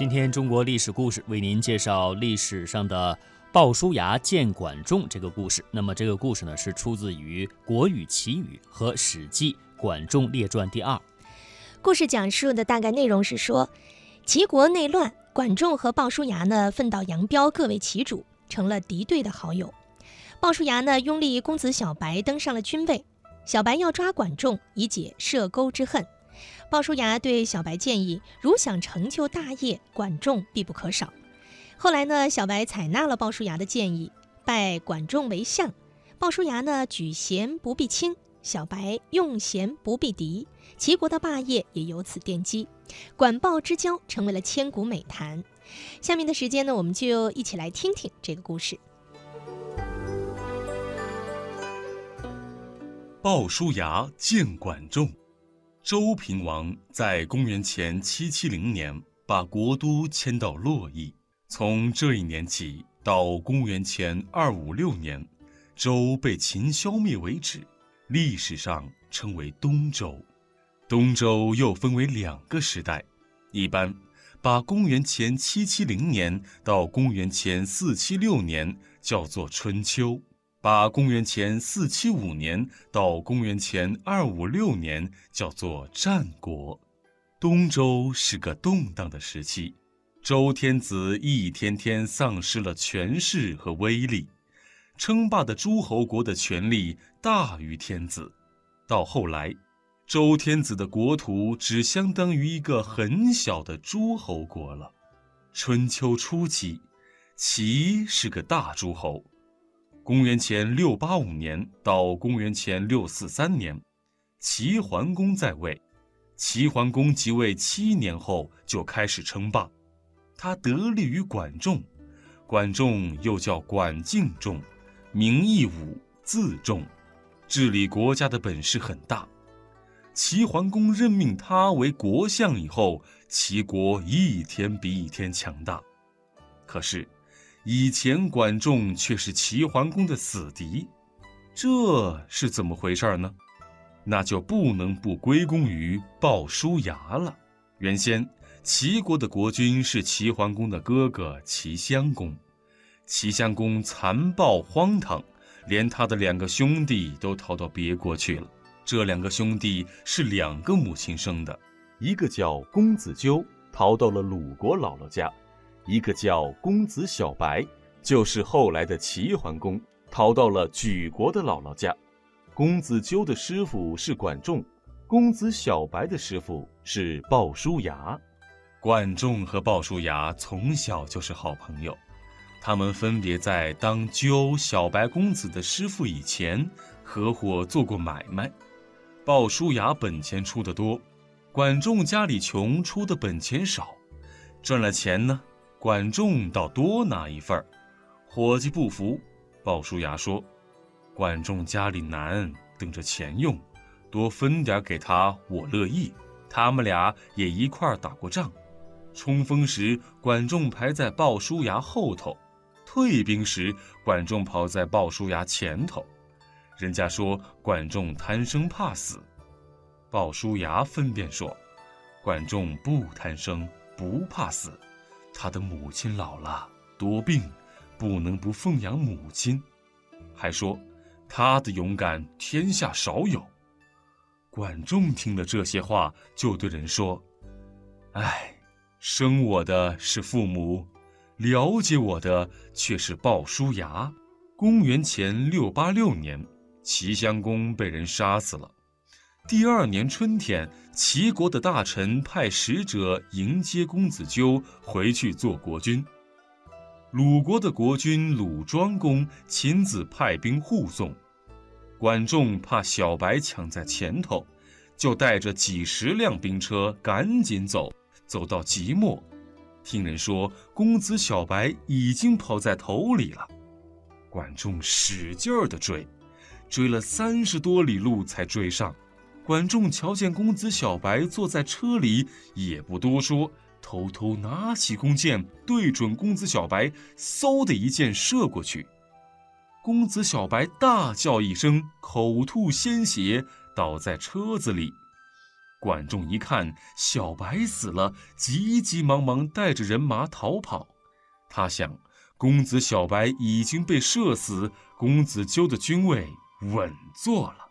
今天中国历史故事为您介绍历史上的鲍叔牙见管仲这个故事。那么这个故事呢是出自于《国语奇语》和《史记·管仲列传》第二。故事讲述的大概内容是说，齐国内乱，管仲和鲍叔牙呢分道扬镳，各为其主，成了敌对的好友。鲍叔牙呢拥立公子小白登上了君位，小白要抓管仲以解涉钩之恨。鲍叔牙对小白建议，如想成就大业，管仲必不可少。后来呢，小白采纳了鲍叔牙的建议，拜管仲为相。鲍叔牙呢举贤不避亲，小白用贤不避敌，齐国的霸业也由此奠基，管鲍之交成为了千古美谈。下面的时间呢，我们就一起来听听这个故事。鲍叔牙见管仲。周平王在公元前七七零年把国都迁到洛邑，从这一年起到公元前二五六年，周被秦消灭为止，历史上称为东周。东周又分为两个时代，一般把公元前七七零年到公元前四七六年叫做春秋。把公元前四七五年到公元前二五六年叫做战国，东周是个动荡的时期，周天子一天天丧失了权势和威力，称霸的诸侯国的权力大于天子，到后来，周天子的国土只相当于一个很小的诸侯国了。春秋初期，齐是个大诸侯。公元前六八五年到公元前六四三年，齐桓公在位。齐桓公即位七年后就开始称霸，他得力于管仲。管仲又叫管敬仲，名义武，字仲，治理国家的本事很大。齐桓公任命他为国相以后，齐国一天比一天强大。可是。以前管仲却是齐桓公的死敌，这是怎么回事呢？那就不能不归功于鲍叔牙了。原先齐国的国君是齐桓公的哥哥齐襄公，齐襄公残暴荒唐，连他的两个兄弟都逃到别国去了。这两个兄弟是两个母亲生的，一个叫公子纠，逃到了鲁国姥姥家。一个叫公子小白，就是后来的齐桓公，逃到了莒国的姥姥家。公子纠的师傅是管仲，公子小白的师傅是鲍叔牙。管仲和鲍叔牙从小就是好朋友，他们分别在当纠、小白公子的师傅以前，合伙做过买卖。鲍叔牙本钱出得多，管仲家里穷，出的本钱少，赚了钱呢。管仲倒多拿一份儿，伙计不服，鲍叔牙说：“管仲家里难，等着钱用，多分点给他，我乐意。”他们俩也一块儿打过仗，冲锋时管仲排在鲍叔牙后头，退兵时管仲跑在鲍叔牙前头。人家说管仲贪生怕死，鲍叔牙分辨说：“管仲不贪生，不怕死。”他的母亲老了，多病，不能不奉养母亲。还说他的勇敢天下少有。管仲听了这些话，就对人说：“哎，生我的是父母，了解我的却是鲍叔牙。”公元前六八六年，齐襄公被人杀死了。第二年春天，齐国的大臣派使者迎接公子纠回去做国君。鲁国的国君鲁庄公亲自派兵护送。管仲怕小白抢在前头，就带着几十辆兵车赶紧走，走到即墨，听人说公子小白已经跑在头里了。管仲使劲儿地追，追了三十多里路才追上。管仲瞧见公子小白坐在车里，也不多说，偷偷拿起弓箭，对准公子小白，嗖的一箭射过去。公子小白大叫一声，口吐鲜血，倒在车子里。管仲一看小白死了，急急忙忙带着人马逃跑。他想，公子小白已经被射死，公子纠的军位稳坐了。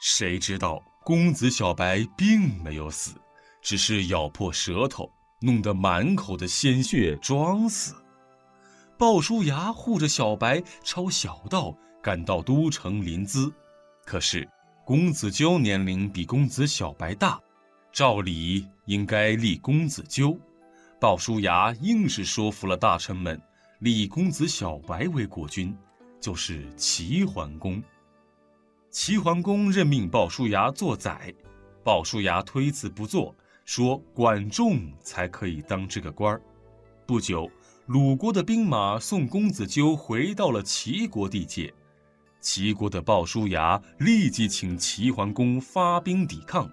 谁知道公子小白并没有死，只是咬破舌头，弄得满口的鲜血，装死。鲍叔牙护着小白抄小道赶到都城临淄，可是公子纠年龄比公子小白大。照理应该立公子纠，鲍叔牙硬是说服了大臣们，立公子小白为国君，就是齐桓公。齐桓公任命鲍叔牙做宰，鲍叔牙推辞不做，说管仲才可以当这个官儿。不久，鲁国的兵马送公子纠回到了齐国地界，齐国的鲍叔牙立即请齐桓公发兵抵抗。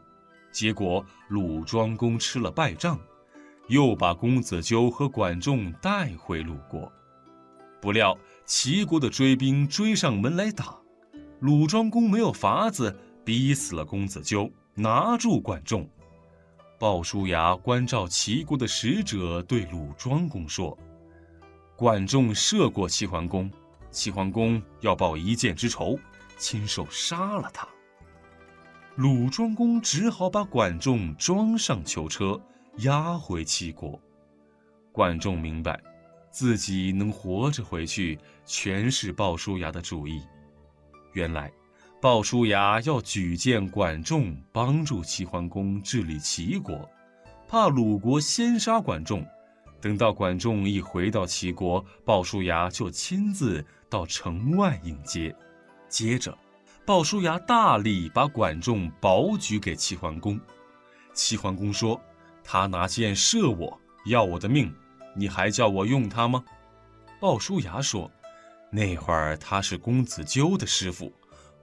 结果鲁庄公吃了败仗，又把公子纠和管仲带回鲁国。不料齐国的追兵追上门来打，鲁庄公没有法子，逼死了公子纠，拿住管仲。鲍叔牙关照齐国的使者对鲁庄公说：“管仲射过齐桓公，齐桓公要报一箭之仇，亲手杀了他。”鲁庄公只好把管仲装上囚车，押回齐国。管仲明白，自己能活着回去，全是鲍叔牙的主意。原来，鲍叔牙要举荐管仲，帮助齐桓公治理齐国，怕鲁国先杀管仲。等到管仲一回到齐国，鲍叔牙就亲自到城外迎接，接着。鲍叔牙大力把管仲保举给齐桓公，齐桓公说：“他拿箭射我，要我的命，你还叫我用他吗？”鲍叔牙说：“那会儿他是公子纠的师傅，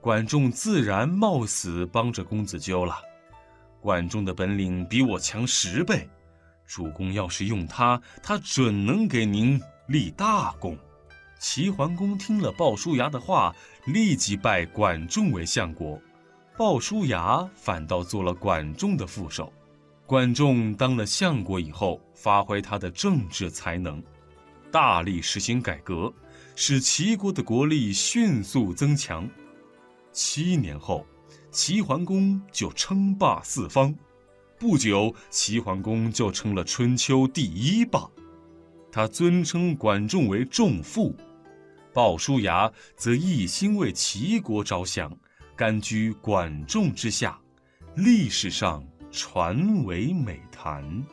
管仲自然冒死帮着公子纠了。管仲的本领比我强十倍，主公要是用他，他准能给您立大功。”齐桓公听了鲍叔牙的话，立即拜管仲为相国，鲍叔牙反倒做了管仲的副手。管仲当了相国以后，发挥他的政治才能，大力实行改革，使齐国的国力迅速增强。七年后，齐桓公就称霸四方，不久，齐桓公就成了春秋第一霸。他尊称管仲为仲父。鲍叔牙则一心为齐国着想，甘居管仲之下，历史上传为美谈。